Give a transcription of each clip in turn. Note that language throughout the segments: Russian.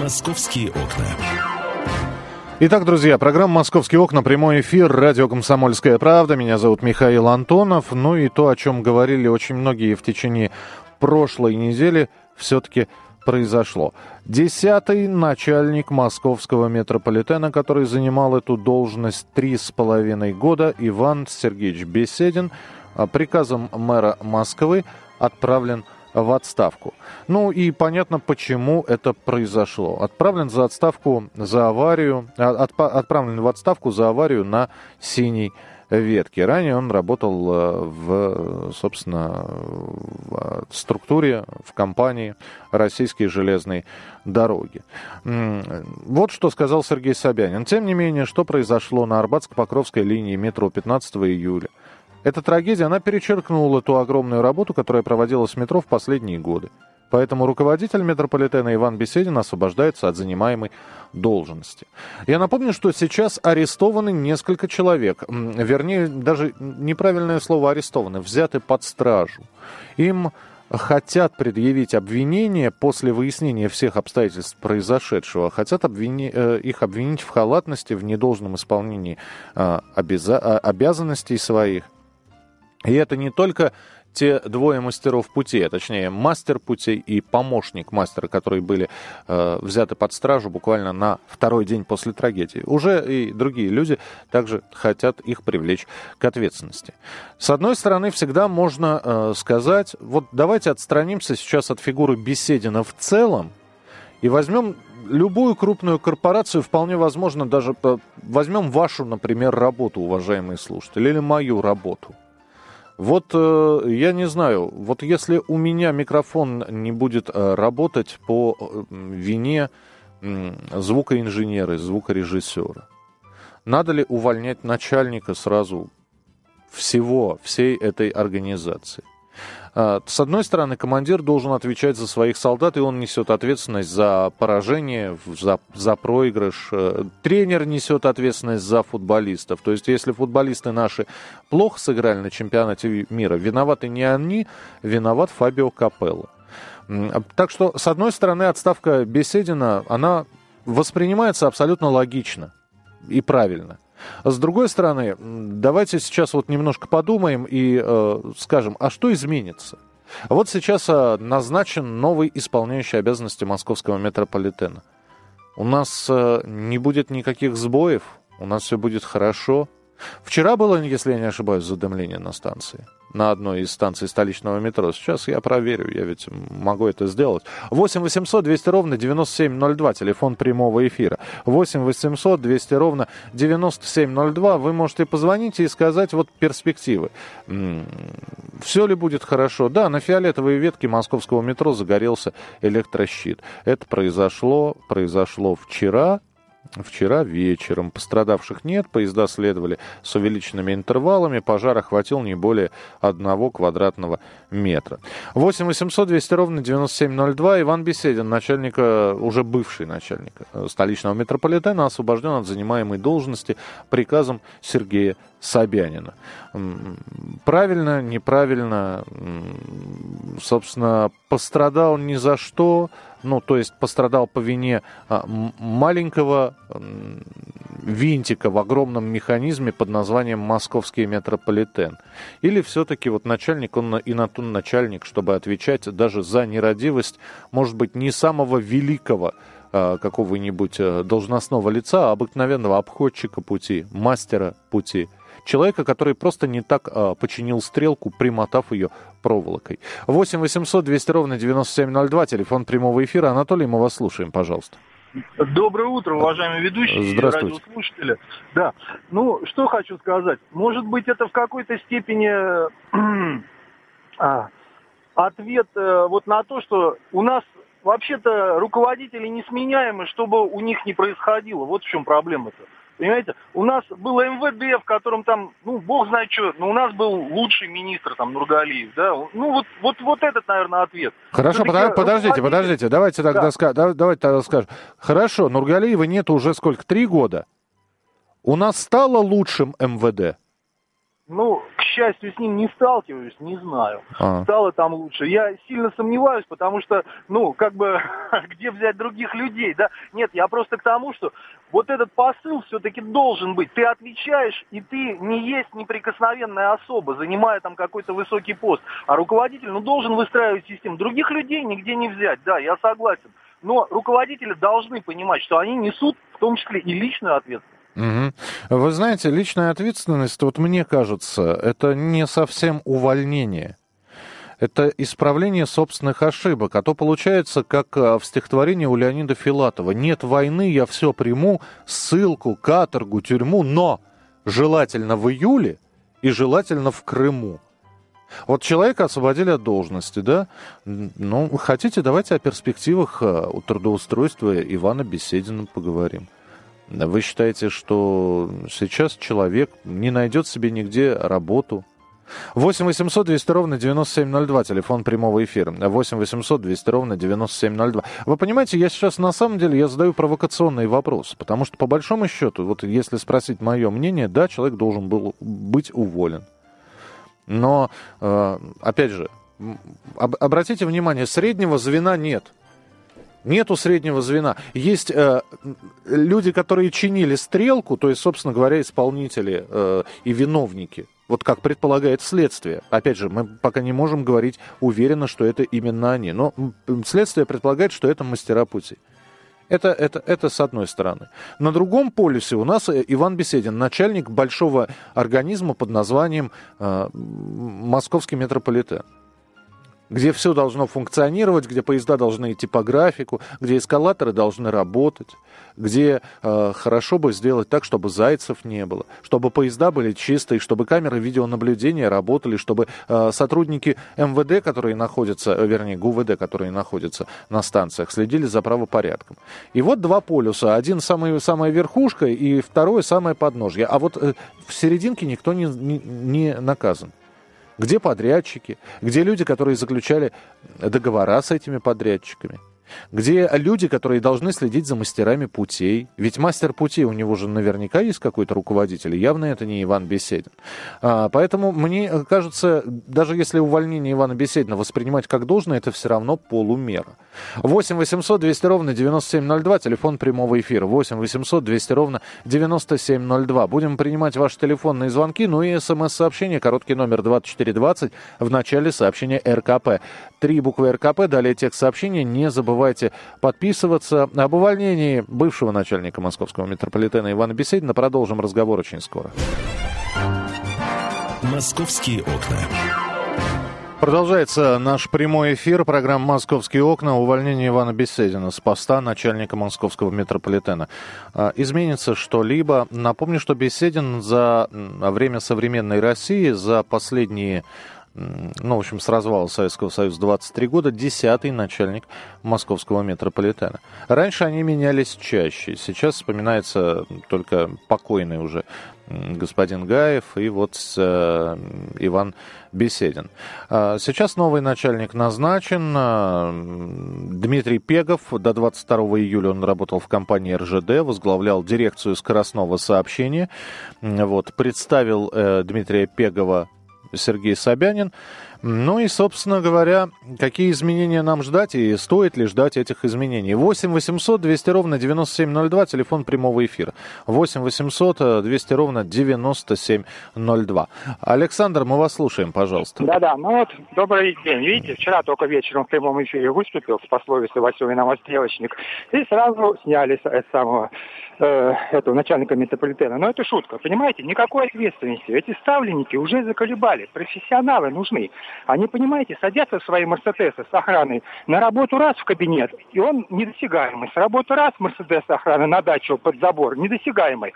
«Московские окна». Итак, друзья, программа «Московские окна», прямой эфир, радио «Комсомольская правда». Меня зовут Михаил Антонов. Ну и то, о чем говорили очень многие в течение прошлой недели, все-таки произошло. Десятый начальник московского метрополитена, который занимал эту должность три с половиной года, Иван Сергеевич Беседин, а, приказом мэра Москвы отправлен в отставку. Ну и понятно, почему это произошло. Отправлен за отставку за аварию, а, отправлен в отставку за аварию на синий ветки. Ранее он работал э, в, собственно, в структуре, в компании «Российские железные дороги». Вот что сказал Сергей Собянин. Тем не менее, что произошло на Арбатско-Покровской линии метро 15 июля? Эта трагедия, она перечеркнула ту огромную работу, которая проводилась в метро в последние годы. Поэтому руководитель метрополитена Иван Беседин освобождается от занимаемой должности. Я напомню, что сейчас арестованы несколько человек. Вернее, даже неправильное слово арестованы, взяты под стражу. Им хотят предъявить обвинение после выяснения всех обстоятельств произошедшего, хотят обвини... Э, их обвинить в халатности, в недолжном исполнении э, обяза... обязанностей своих. И это не только те двое мастеров пути, а точнее мастер пути и помощник мастера, которые были э, взяты под стражу буквально на второй день после трагедии. Уже и другие люди также хотят их привлечь к ответственности. С одной стороны, всегда можно э, сказать, вот давайте отстранимся сейчас от фигуры Беседина в целом и возьмем любую крупную корпорацию, вполне возможно, даже э, возьмем вашу, например, работу, уважаемые слушатели, или мою работу – вот э, я не знаю, вот если у меня микрофон не будет э, работать по э, вине звукоинженера, звукорежиссера, надо ли увольнять начальника сразу всего, всей этой организации? А, с одной стороны, командир должен отвечать за своих солдат, и он несет ответственность за поражение, за, за проигрыш. Э, тренер несет ответственность за футболистов. То есть, если футболисты наши плохо сыграли на чемпионате мира, виноваты не они, виноват Фабио Капелло. А, так что, с одной стороны, отставка Беседина, она воспринимается абсолютно логично и правильно. С другой стороны, давайте сейчас вот немножко подумаем и э, скажем, а что изменится? Вот сейчас э, назначен новый исполняющий обязанности московского метрополитена. У нас э, не будет никаких сбоев, у нас все будет хорошо. Вчера было, если я не ошибаюсь, задымление на станции на одной из станций столичного метро. Сейчас я проверю, я ведь могу это сделать. 8 800 200 ровно 9702, телефон прямого эфира. 8 800 200 ровно 9702. Вы можете позвонить и сказать вот перспективы. Все ли будет хорошо? Да, на фиолетовой ветке московского метро загорелся электрощит. Это произошло, произошло вчера, Вчера вечером пострадавших нет, поезда следовали с увеличенными интервалами, пожар охватил не более одного квадратного метра. 8 800 200 ровно 9702. Иван Беседин, начальник, уже бывший начальник э, столичного метрополитена, освобожден от занимаемой должности приказом Сергея Собянина. Правильно, неправильно, собственно, пострадал ни за что, ну, то есть пострадал по вине а, маленького винтика в огромном механизме под названием «Московский метрополитен». Или все-таки вот начальник, он и на тон начальник, чтобы отвечать даже за нерадивость, может быть, не самого великого а, какого-нибудь э, должностного лица, а обыкновенного обходчика пути, мастера пути – человека, который просто не так э, починил стрелку, примотав ее проволокой. 8 800 200 ровно 9702, телефон прямого эфира. Анатолий, мы вас слушаем, пожалуйста. Доброе утро, уважаемые ведущие и радиослушатели. Да, ну, что хочу сказать. Может быть, это в какой-то степени а, ответ э, вот на то, что у нас вообще-то руководители несменяемы, чтобы у них не происходило. Вот в чем проблема-то. Понимаете, у нас было МВД, в котором там, ну, бог знает что, но у нас был лучший министр, там, Нургалиев, да, ну, вот, вот, вот этот, наверное, ответ. Хорошо, под, подождите, подождите, давайте тогда, да. давайте тогда скажем. Хорошо, Нургалиева нет уже сколько, три года? У нас стало лучшим МВД? Ну, к счастью, с ним не сталкиваюсь, не знаю. А. Стало там лучше. Я сильно сомневаюсь, потому что, ну, как бы, где взять других людей, да? Нет, я просто к тому, что вот этот посыл все-таки должен быть. Ты отвечаешь, и ты не есть неприкосновенная особа, занимая там какой-то высокий пост. А руководитель, ну, должен выстраивать систему. Других людей нигде не взять, да, я согласен. Но руководители должны понимать, что они несут в том числе и личную ответственность. Угу. Вы знаете, личная ответственность, вот мне кажется, это не совсем увольнение. Это исправление собственных ошибок. А то получается, как а, в стихотворении у Леонида Филатова. «Нет войны, я все приму, ссылку, каторгу, тюрьму, но желательно в июле и желательно в Крыму». Вот человека освободили от должности, да? Ну, хотите, давайте о перспективах а, трудоустройства Ивана Беседина поговорим. Вы считаете, что сейчас человек не найдет себе нигде работу? 8 800 200 ровно 9702, телефон прямого эфира. 8 800 200 ровно 9702. Вы понимаете, я сейчас на самом деле я задаю провокационный вопрос, потому что по большому счету, вот если спросить мое мнение, да, человек должен был быть уволен. Но, э, опять же, обратите внимание, среднего звена нет. Нету среднего звена. Есть э, люди, которые чинили стрелку, то есть, собственно говоря, исполнители э, и виновники. Вот как предполагает следствие. Опять же, мы пока не можем говорить уверенно, что это именно они. Но следствие предполагает, что это мастера пути. Это, это, это с одной стороны. На другом полюсе у нас э, Иван Беседин, начальник большого организма под названием э, Московский метрополитен где все должно функционировать, где поезда должны идти по графику, где эскалаторы должны работать, где э, хорошо бы сделать так, чтобы зайцев не было, чтобы поезда были чистые, чтобы камеры видеонаблюдения работали, чтобы э, сотрудники МВД, которые находятся, э, вернее, ГУВД, которые находятся на станциях, следили за правопорядком. И вот два полюса. Один самый, самая верхушка и второй самое подножье. А вот э, в серединке никто не, не, не наказан. Где подрядчики? Где люди, которые заключали договора с этими подрядчиками? Где люди, которые должны следить за мастерами путей. Ведь мастер путей у него же наверняка есть какой-то руководитель, явно это не Иван Беседин. А, поэтому мне кажется, даже если увольнение Ивана Беседина воспринимать как должное, это все равно полумера. 8 800 200 ровно 9702, телефон прямого эфира. 8 800 200 ровно 9702. Будем принимать ваши телефонные звонки, ну и смс-сообщение, короткий номер 2420 в начале сообщения РКП. Три буквы РКП, далее текст сообщения, не забывайте забывайте подписываться. Об увольнении бывшего начальника московского метрополитена Ивана Беседина продолжим разговор очень скоро. «Московские окна». Продолжается наш прямой эфир, программа «Московские окна». Увольнение Ивана Беседина с поста начальника московского метрополитена. А, изменится что-либо? Напомню, что Беседин за время современной России, за последние ну, в общем, с развала Советского Союза 23 года, десятый начальник московского метрополитена. Раньше они менялись чаще. Сейчас вспоминается только покойный уже господин Гаев и вот э, Иван Беседин. А сейчас новый начальник назначен. А, Дмитрий Пегов. До 22 июля он работал в компании РЖД, возглавлял дирекцию скоростного сообщения. Вот, представил э, Дмитрия Пегова Сергей Собянин. Ну и, собственно говоря, какие изменения нам ждать и стоит ли ждать этих изменений? 8 800 200 ровно 9702, телефон прямого эфира. 8 800 200 ровно 9702. Александр, мы вас слушаем, пожалуйста. Да-да, ну вот, добрый день. Видите, вчера только вечером в прямом эфире выступил с пословицей Василий Новострелочник, и сразу сняли с самого э, этого начальника метрополитена. Но это шутка, понимаете? Никакой ответственности. Эти ставленники уже заколебали. Профессионалы нужны. Они, понимаете, садятся в свои Мерседесы с охраной на работу раз в кабинет, и он недосягаемый. С работы раз Мерседес охраны на дачу под забор, недосягаемый.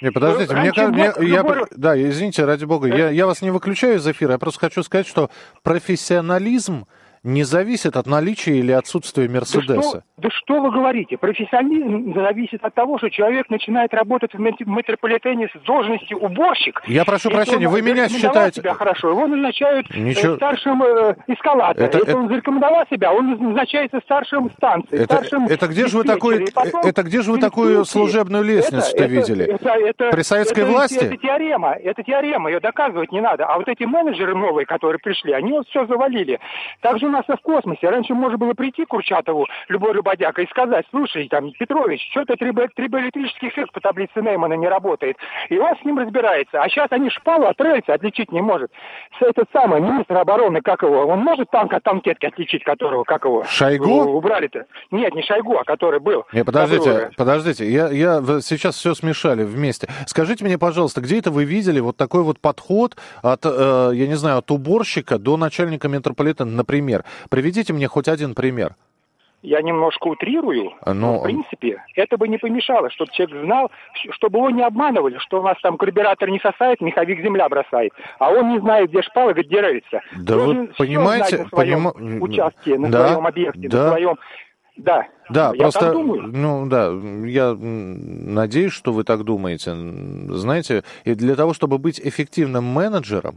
Не, подождите, мне кажется, я, любой... да, извините, ради бога, я, я вас не выключаю из эфира, я просто хочу сказать, что профессионализм не зависит от наличия или отсутствия Мерседеса. Да Да что вы говорите? Профессионализм зависит от того, что человек начинает работать в метрополитене с должностью уборщик. Я прошу прощения, вы меня считаете... себя хорошо, его назначают э, Ничего... старшим э, эскалатора. Это, Если это... он зарекомендовал себя, он назначается старшим станции, это, старшим это где же вы такой, это где же вы такую служебную лестницу-то видели? Это, это, При советской это, власти? Это, это теорема, это теорема, ее доказывать не надо. А вот эти менеджеры новые, которые пришли, они вот все завалили. Также нас в космосе. Раньше можно было прийти к Курчатову, любой Любодяка и сказать, слушай, там, Петрович, что-то трибоэлектрический эффект по таблице Неймана не работает. И он с ним разбирается. А сейчас они шпалу от рельса отличить не может. Этот самый министр обороны, как его, он может танк от танкетки отличить, которого, как его? Шойгу? Убрали-то. Нет, не Шойгу, а который был. Не, подождите, подождите, я, я сейчас все смешали вместе. Скажите мне, пожалуйста, где это вы видели вот такой вот подход от, э, я не знаю, от уборщика до начальника метрополитена, например? Приведите мне хоть один пример я немножко утрирую, но, но в принципе это бы не помешало, чтобы человек знал, чтобы его не обманывали, что у нас там карбюратор не сосает, меховик земля бросает, а он не знает, где шпала, где рельса. Да Должен вы понимаете, на своем поним... участке, на да, своем объекте, да. на своем... Да, да, я просто, ну да, я надеюсь, что вы так думаете. Знаете, и для того, чтобы быть эффективным менеджером,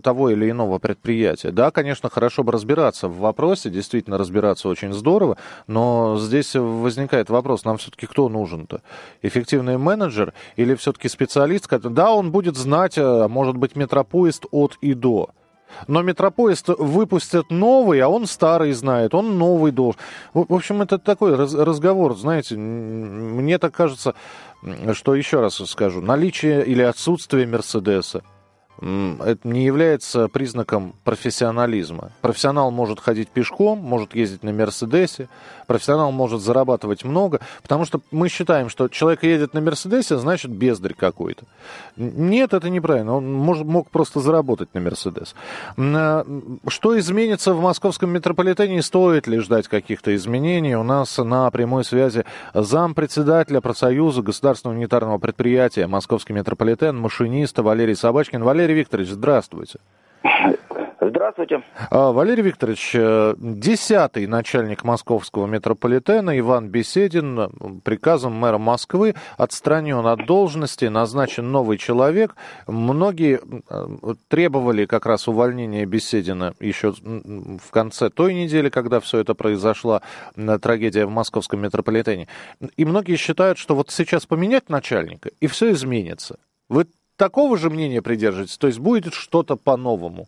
того или иного предприятия. Да, конечно, хорошо бы разбираться в вопросе, действительно разбираться очень здорово, но здесь возникает вопрос, нам все-таки кто нужен-то? Эффективный менеджер или все-таки специалист? Да, он будет знать, э, может быть, метропоезд от и до. Но метропоезд выпустят новый, а он старый знает, он новый должен. В общем, это такой разговор, знаете, мне так кажется, что еще раз скажу, наличие или отсутствие Мерседеса, это не является признаком профессионализма. Профессионал может ходить пешком, может ездить на Мерседесе, профессионал может зарабатывать много, потому что мы считаем, что человек едет на Мерседесе, значит бездарь какой-то. Нет, это неправильно. Он может, мог просто заработать на Мерседес. А, что изменится в московском метрополитене? Стоит ли ждать каких-то изменений? У нас на прямой связи зампредседателя профсоюза государственного унитарного предприятия Московский метрополитен, машиниста Валерий Собачкин. Валерий Валерий Викторович, здравствуйте. Здравствуйте. А, Валерий Викторович, э, десятый начальник московского метрополитена Иван Беседин приказом мэра Москвы отстранен от должности, назначен новый человек. Многие э, требовали как раз увольнения Беседина еще в конце той недели, когда все это произошло, трагедия в московском метрополитене. И многие считают, что вот сейчас поменять начальника, и все изменится. Вы такого же мнения придерживаетесь? То есть будет что-то по-новому?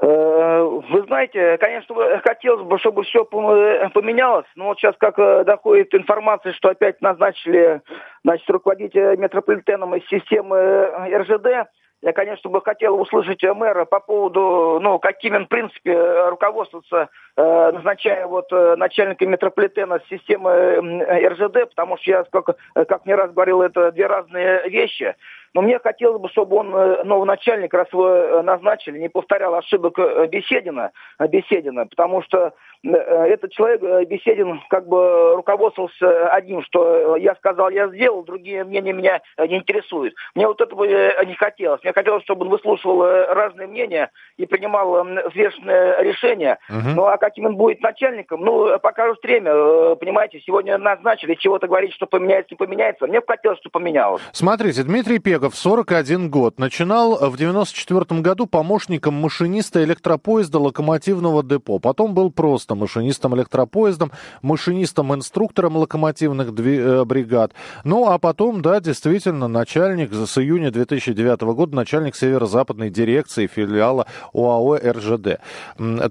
Э, вы знаете, конечно, хотелось бы, чтобы все поменялось, но вот сейчас как э, доходит информация, что опять назначили значит, руководителя метрополитеном из системы э, РЖД, я, конечно, бы хотел услышать мэра по поводу, ну, каким он, в принципе, руководствуется, э, назначая вот э, начальника метрополитена системы э, РЖД, потому что я, как, как не раз говорил, это две разные вещи. Но мне хотелось бы, чтобы он, новый начальник, раз его э, назначили, не повторял ошибок э, Беседина, Беседина потому что этот человек, Беседин, как бы руководствовался одним, что я сказал, я сделал, другие мнения меня не интересуют. Мне вот этого не хотелось. Мне хотелось, чтобы он выслушивал разные мнения и принимал взвешенное решение. Угу. Ну, а каким он будет начальником, ну, покажет время. Понимаете, сегодня назначили, чего-то говорить, что поменяется, не поменяется. Мне бы хотелось, чтобы поменялось. Смотрите, Дмитрий Пегов Олегов, 41 год. Начинал в 94 году помощником машиниста электропоезда локомотивного депо. Потом был просто машинистом электропоездом, машинистом-инструктором локомотивных э, бригад. Ну, а потом, да, действительно, начальник с июня 2009 года, начальник северо-западной дирекции филиала ОАО РЖД.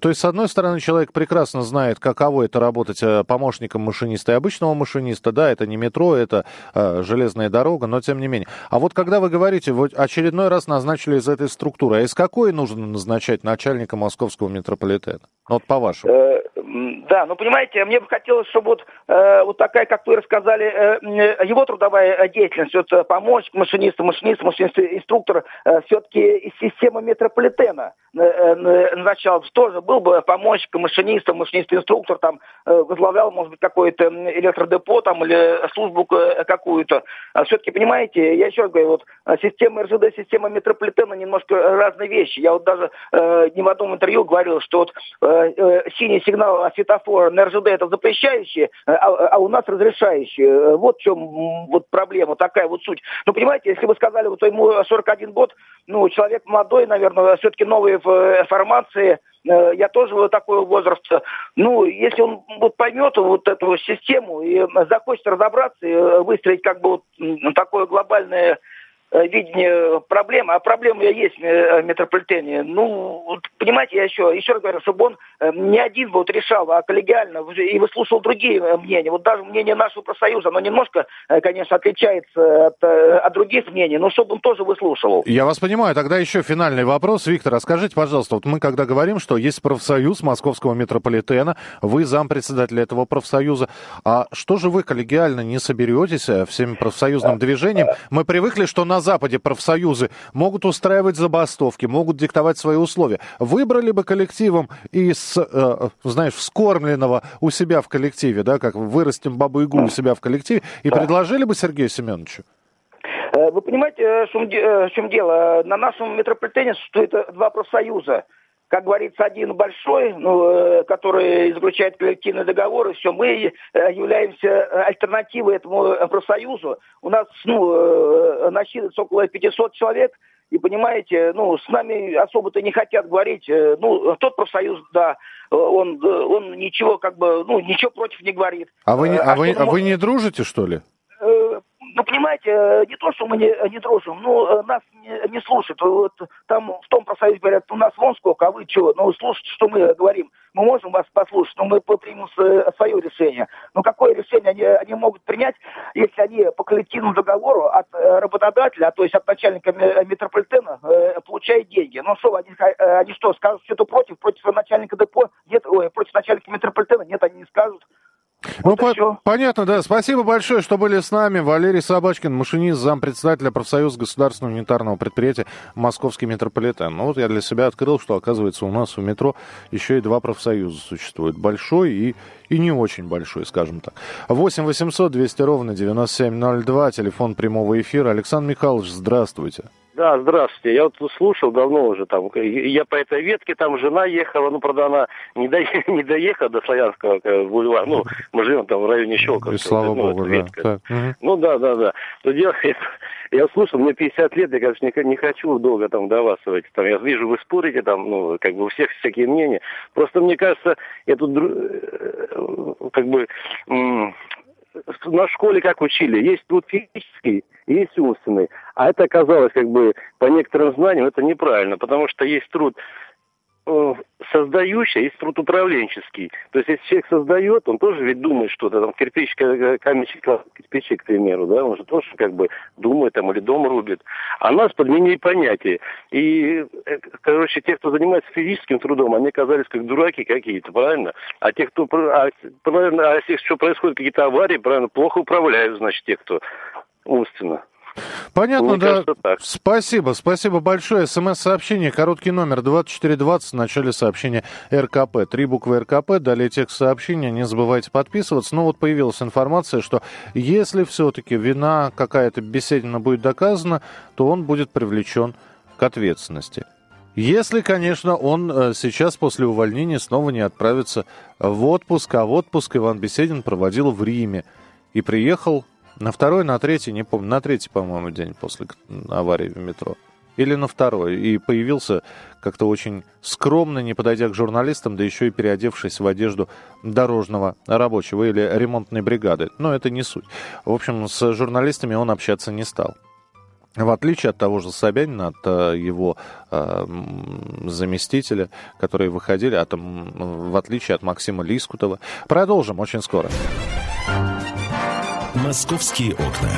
То есть, с одной стороны, человек прекрасно знает, каково это работать э, помощником машиниста и обычного машиниста. Да, это не метро, это э, железная дорога, но тем не менее. А вот когда вы говорите, вот очередной раз назначили из этой структуры, а из какой нужно назначать начальника московского метрополитена? Вот по-вашему. Э, да, ну понимаете, мне бы хотелось, чтобы вот, э, вот такая, как вы рассказали, э, его трудовая деятельность, вот помочь машинисту, машинист, машинист, инструктор, все-таки из системы метрополитена начал тоже был бы помощником машиниста, машинист-инструктор, там, возглавлял, может быть, какое-то электродепо там или службу какую-то. А все-таки, понимаете, я еще раз говорю, вот система РЖД, система метрополитена немножко разные вещи. Я вот даже э, не в одном интервью говорил, что вот э, э, синий сигнал светофора на РЖД это запрещающий, а, а у нас разрешающий. Вот в чем вот проблема, такая вот суть. Ну, понимаете, если вы сказали, вот ему 41 год, ну, человек молодой, наверное, все-таки новые формации, я тоже вот такого возраста. Ну, если он вот поймет вот эту систему и захочет разобраться и выстроить как бы вот такое глобальное Э, видение проблемы, а проблема есть э, в метрополитене. Ну, понимаете, я еще, еще раз говорю, чтобы он э, не один вот решал, а коллегиально и выслушал другие мнения. Вот даже мнение нашего профсоюза, оно немножко, конечно, отличается от, от других мнений, но чтобы он тоже выслушивал. Я вас понимаю. Тогда еще финальный вопрос. Виктор, а скажите, пожалуйста, вот мы когда говорим, что есть профсоюз московского метрополитена, вы зампредседателя этого профсоюза, а что же вы коллегиально не соберетесь всем профсоюзным движением? Мы привыкли, что на Западе профсоюзы могут устраивать забастовки, могут диктовать свои условия. Выбрали бы коллективом из, э, знаешь, вскормленного у себя в коллективе, да, как вырастим бабу Игу у себя в коллективе, и предложили бы Сергею Семеновичу? Э, вы понимаете, э, э, в чем дело? На нашем метрополитене существует два профсоюза как говорится, один большой, ну, э, который заключает коллективный договор, и все, мы э, являемся альтернативой этому профсоюзу. У нас ну, э, насчитывается около 500 человек, и понимаете, ну, с нами особо-то не хотят говорить. Ну, тот профсоюз, да, он, он ничего как бы, ну, ничего против не говорит. А вы, а, а вы, а вы не дружите, что ли? Ну, понимаете, э, не то, что мы не, не дружим, ну, э, нас не, не слушают. Вот там в том профсоюзе говорят, у нас вон сколько, а вы что? Ну, слушайте, что мы говорим. Мы можем вас послушать, но мы примем свое решение. Но какое решение они, они могут принять, если они по коллективному договору от э, работодателя, то есть от начальника метрополитена, получают деньги? Ну, что, они, они что, скажут что-то против, против начальника депо? Нет, ой, против начальника метрополитена? Нет, они не скажут. Ну, по- понятно, да. Спасибо большое, что были с нами. Валерий Собачкин, машинист, зампредседателя профсоюза государственного унитарного предприятия «Московский метрополитен». Ну, вот я для себя открыл, что, оказывается, у нас в метро еще и два профсоюза существуют. Большой и, и не очень большой, скажем так. 8 800 200 ровно 9702, телефон прямого эфира. Александр Михайлович, здравствуйте. Да, здравствуйте. Я вот слушал давно уже там. Я по этой ветке, там жена ехала, ну, правда, она не, до, не доехала до Славянского бульвара. Ну, мы живем там в районе Щелковского. И слава ну, богу, да. Так. Ну, да, да, да. Но дело, я слушал, мне 50 лет, я, конечно, не, не хочу долго там вдаваться в эти. Там, я вижу, вы спорите там, ну, как бы у всех всякие мнения. Просто мне кажется, я тут э, как бы на школе как учили, есть труд физический, есть умственный. А это оказалось как бы по некоторым знаниям это неправильно, потому что есть труд Э, создающий, есть труд управленческий. То есть, если человек создает, он тоже ведь думает что-то, там, кирпич, каменщик, кирпичи, к примеру, да, он же тоже как бы думает там или дом рубит. А нас подменили понятия. И, э, короче, те, кто занимается физическим трудом, они оказались как дураки какие-то, правильно? А те, кто, а, правильно, а если что происходит, какие-то аварии, правильно, плохо управляют, значит, те, кто умственно. Понятно, Мне да. так. Спасибо, спасибо большое. СМС-сообщение, короткий номер 2420 в начале сообщения РКП. Три буквы РКП, далее текст сообщения. Не забывайте подписываться. Ну вот появилась информация, что если все-таки вина какая-то беседина будет доказана, то он будет привлечен к ответственности. Если, конечно, он э, сейчас после увольнения снова не отправится в отпуск, а в отпуск Иван Беседин проводил в Риме и приехал на второй, на третий, не помню, на третий, по-моему, день после аварии в метро. Или на второй. И появился как-то очень скромно, не подойдя к журналистам, да еще и переодевшись в одежду дорожного рабочего или ремонтной бригады. Но это не суть. В общем, с журналистами он общаться не стал. В отличие от того же Собянина, от э, его э, заместителя, которые выходили, от, в отличие от Максима Лискутова. Продолжим очень скоро. «Московские окна».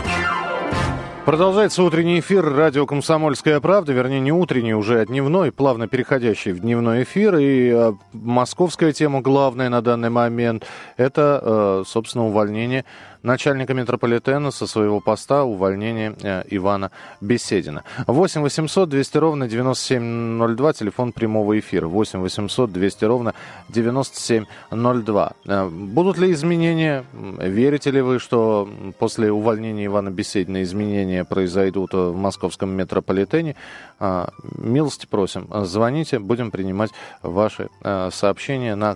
Продолжается утренний эфир радио «Комсомольская правда», вернее, не утренний, уже а дневной, плавно переходящий в дневной эфир. И э, московская тема главная на данный момент – это, э, собственно, увольнение начальника метрополитена со своего поста увольнение э, Ивана Беседина. 8 800 200 ровно 9702, телефон прямого эфира. 8 800 200 ровно 9702. Э, будут ли изменения? Верите ли вы, что после увольнения Ивана Беседина изменения произойдут в московском метрополитене, а, милости просим, звоните, будем принимать ваши сообщения на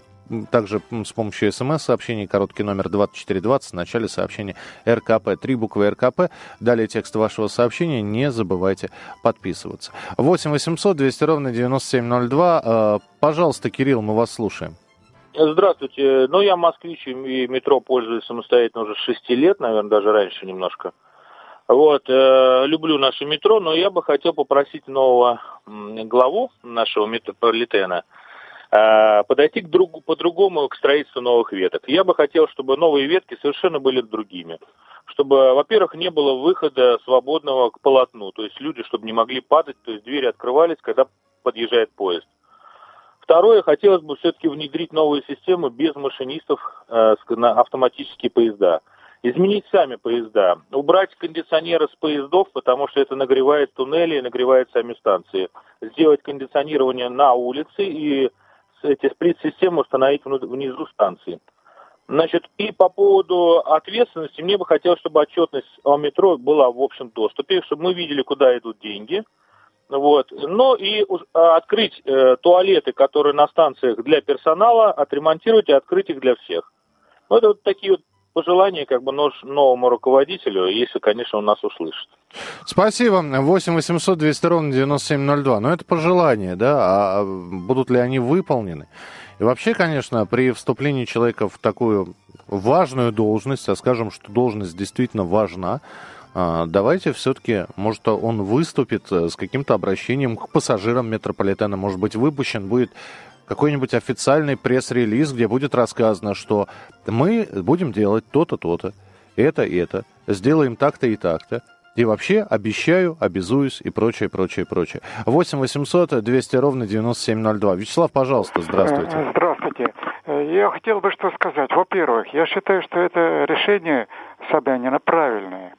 также с помощью смс-сообщений, короткий номер 2420, в начале сообщения РКП. Три буквы РКП. Далее текст вашего сообщения. Не забывайте подписываться. 8 800 200 ровно 9702. А, пожалуйста, Кирилл, мы вас слушаем. Здравствуйте. Ну, я москвич и метро пользуюсь самостоятельно уже 6 лет, наверное, даже раньше немножко. Вот, э, люблю наше метро, но я бы хотел попросить нового главу нашего метрополитена э, подойти к другу, по-другому к строительству новых веток. Я бы хотел, чтобы новые ветки совершенно были другими. Чтобы, во-первых, не было выхода свободного к полотну, то есть люди, чтобы не могли падать, то есть двери открывались, когда подъезжает поезд. Второе, хотелось бы все-таки внедрить новую систему без машинистов э, на автоматические поезда. Изменить сами поезда, убрать кондиционеры с поездов, потому что это нагревает туннели и нагревает сами станции. Сделать кондиционирование на улице и эти сплит-системы установить внизу станции. Значит, и по поводу ответственности, мне бы хотелось, чтобы отчетность о метро была в общем доступе, чтобы мы видели, куда идут деньги – вот. Ну и а, открыть э, туалеты, которые на станциях для персонала, отремонтировать и открыть их для всех. Ну, это вот такие вот пожелания как бы новому руководителю, если, конечно, он нас услышит. Спасибо. 8 800 200 ровно 9702. Но это пожелания, да? А будут ли они выполнены? И вообще, конечно, при вступлении человека в такую важную должность, а скажем, что должность действительно важна, а, давайте все-таки, может, он выступит э, с каким-то обращением к пассажирам метрополитена. Может быть, выпущен будет какой-нибудь официальный пресс-релиз, где будет рассказано, что мы будем делать то-то, то-то, это, это, сделаем так-то и так-то. И вообще обещаю, обязуюсь и прочее, прочее, прочее. 8 800 200 ровно 9702. Вячеслав, пожалуйста, здравствуйте. Э, здравствуйте. Э, я хотел бы что сказать. Во-первых, я считаю, что это решение Собянина правильное.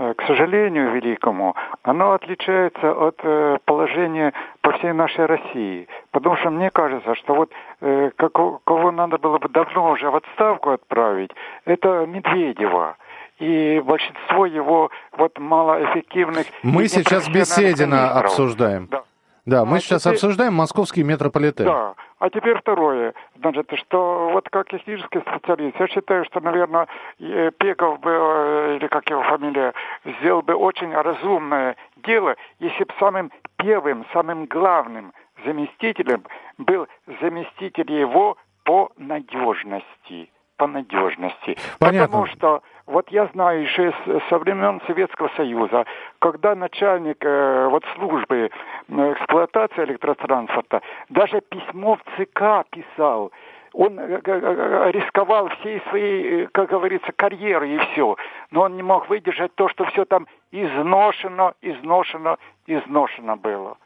Э, к сожалению великому, оно отличается от э, положения по всей нашей России. Потому что мне кажется, что вот э, кого надо было бы давно уже в отставку отправить, это Медведева и большинство его вот малоэффективных... Мы сейчас Беседина обсуждаем. Да. Да, мы а сейчас теперь... обсуждаем московский метрополитен. Да. А теперь второе. Значит, что вот как технический специалист, я считаю, что, наверное, Пеков бы, э, или как его фамилия, сделал бы очень разумное дело, если бы самым первым, самым главным заместителем был заместитель его по надежности. По надежности. Понятно. Потому что вот я знаю еще со времен Советского Союза, когда начальник э, вот службы э, эксплуатации электротранспорта даже письмо в ЦК писал, он э, э, рисковал всей своей, как говорится, карьерой и все. Но он не мог выдержать то, что все там изношено, изношено, изношено было.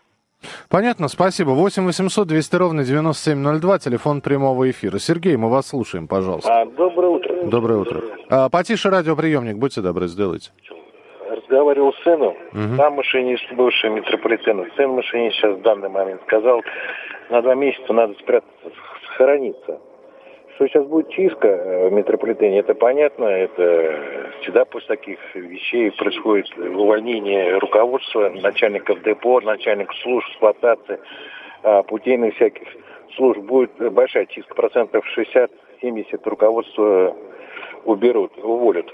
Понятно, спасибо. 8 800 200 ровно 9702, телефон прямого эфира. Сергей, мы вас слушаем, пожалуйста. А, доброе утро. Доброе утро. А, потише радиоприемник, будьте добры, сделайте. Разговаривал с сыном, угу. там машинист бывший метрополитена. Сын машинист сейчас в данный момент сказал, на два месяца надо спрятаться, сохраниться. Что сейчас будет чистка э, в метрополитене, это понятно, это всегда после таких вещей происходит увольнение руководства, начальников депо, начальников служб эксплуатации, а, путейных всяких служб. Будет большая чистка, процентов 60-70 руководства уберут, уволят.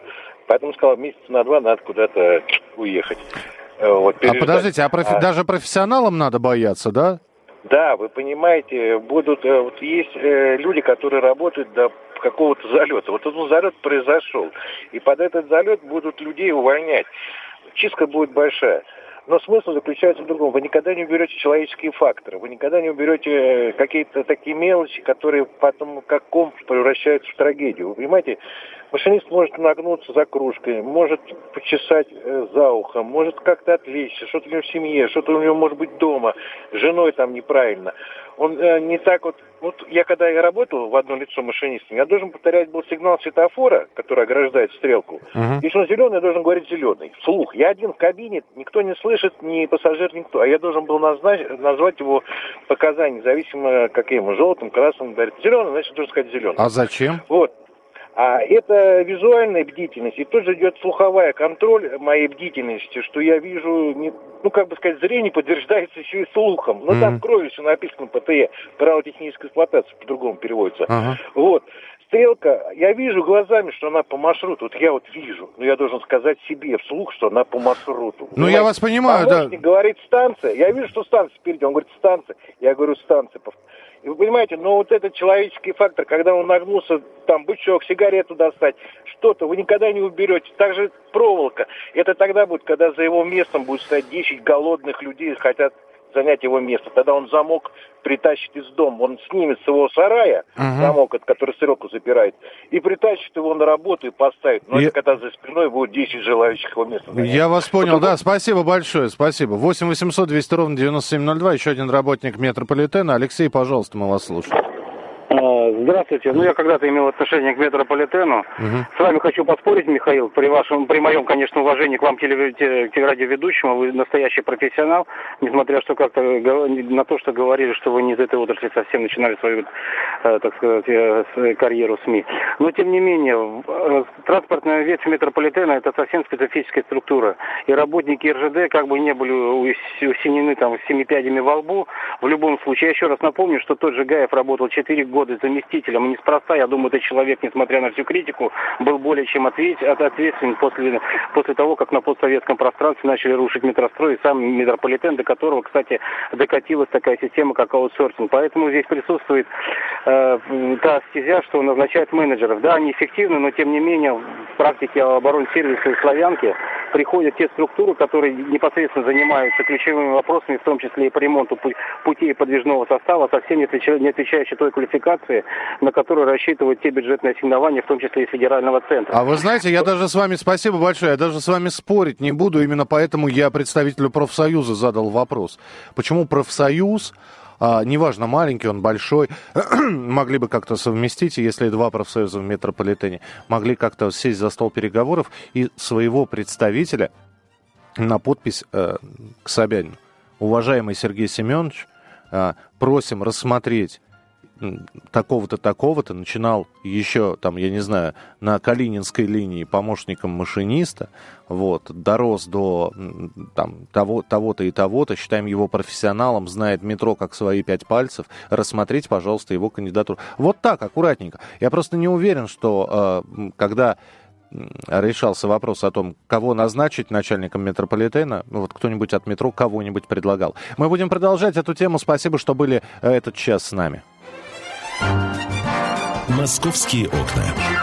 Поэтому сказал, месяца на два надо куда-то уехать. Э, вот, а подождите, а, профи- а даже профессионалам надо бояться, да? Да, вы понимаете, будут э, вот есть э, люди, которые работают до какого-то залета. Вот этот залет произошел, и под этот залет будут людей увольнять. Чистка будет большая. Но смысл заключается в другом. Вы никогда не уберете человеческие факторы, вы никогда не уберете э, какие-то такие мелочи, которые потом как ком превращаются в трагедию. Вы понимаете, машинист может нагнуться за кружкой, может почесать э, за ухом, может как-то отвлечься, что-то у него в семье, что-то у него может быть дома, с женой там неправильно он э, не так вот... Вот я когда я работал в одно лицо машинистом, я должен повторять был сигнал светофора, который ограждает стрелку. Uh-huh. Если он зеленый, я должен говорить зеленый. Вслух. Я один в кабине, никто не слышит, ни пассажир, никто. А я должен был назначить, назвать его показания, зависимо каким, желтым, красным. Говорит, зеленый, значит, должен сказать зеленый. А зачем? Вот. А это визуальная бдительность, и тут же идет слуховая контроль моей бдительности, что я вижу, не, ну, как бы сказать, зрение подтверждается еще и слухом. Ну, mm-hmm. там в крови все написано ПТЕ, право технической эксплуатации, по-другому переводится. Uh-huh. Вот. Стрелка, я вижу глазами, что она по маршруту. Вот я вот вижу, но я должен сказать себе вслух, что она по маршруту. Ну, я вас понимаю, да. говорит станция. Я вижу, что станция впереди. Он говорит, станция. Я говорю, станция. И вы понимаете, но вот этот человеческий фактор, когда он нагнулся, там, бычок, сигарету достать, что-то, вы никогда не уберете. Также проволока. Это тогда будет, когда за его местом будет стоять 10 голодных людей, хотят занять его место. Тогда он замок притащит из дома. Он снимет с его сарая uh-huh. замок, который стрелку запирает, и притащит его на работу и поставит. Но Я... это когда за спиной будет 10 желающих его места занять. Я вас понял, Потому... да, спасибо большое, спасибо. 8 800 200 ровно 9702, еще один работник метрополитена. Алексей, пожалуйста, мы вас слушаем. А, здравствуйте. Ну, я когда-то имел отношение к метрополитену. Угу. С вами хочу поспорить, Михаил, при вашем, при моем, конечно, уважении к вам, телерадиоведущему, вы настоящий профессионал, несмотря что как-то на то, что говорили, что вы не из этой отрасли совсем начинали свою, э, так сказать, э, карьеру СМИ. Но, тем не менее, э, транспортная ветвь метрополитена – это совсем специфическая структура. И работники РЖД, как бы не были усинены там семипядями во лбу, в любом случае, я еще раз напомню, что тот же Гаев работал 4 года годы заместителем. И неспроста, я думаю, этот человек, несмотря на всю критику, был более чем ответственен после, после того, как на постсоветском пространстве начали рушить метрострой и сам метрополитен, до которого, кстати, докатилась такая система, как аутсорсинг. Поэтому здесь присутствует э, та стезя, что назначают менеджеров. Да, они эффективны, но тем не менее в практике оборонсервиса и славянки приходят те структуры, которые непосредственно занимаются ключевыми вопросами, в том числе и по ремонту путей подвижного состава, совсем не отвечающие той квалификации, на которую рассчитывают те бюджетные ассигнования, в том числе и федерального центра. А вы знаете, я даже с вами, спасибо большое, я даже с вами спорить не буду, именно поэтому я представителю профсоюза задал вопрос. Почему профсоюз а, неважно, маленький он, большой, могли бы как-то совместить, если два профсоюза в метрополитене, могли как-то сесть за стол переговоров и своего представителя на подпись э, к Собянину. Уважаемый Сергей Семенович, э, просим рассмотреть такого-то, такого-то, начинал еще, там, я не знаю, на Калининской линии помощником машиниста, вот, дорос до там, того, того-то и того-то, считаем его профессионалом, знает метро как свои пять пальцев, рассмотреть, пожалуйста, его кандидатуру. Вот так, аккуратненько. Я просто не уверен, что э, когда решался вопрос о том, кого назначить начальником метрополитена, вот кто-нибудь от метро кого-нибудь предлагал. Мы будем продолжать эту тему. Спасибо, что были э, этот час с нами. Московские окна.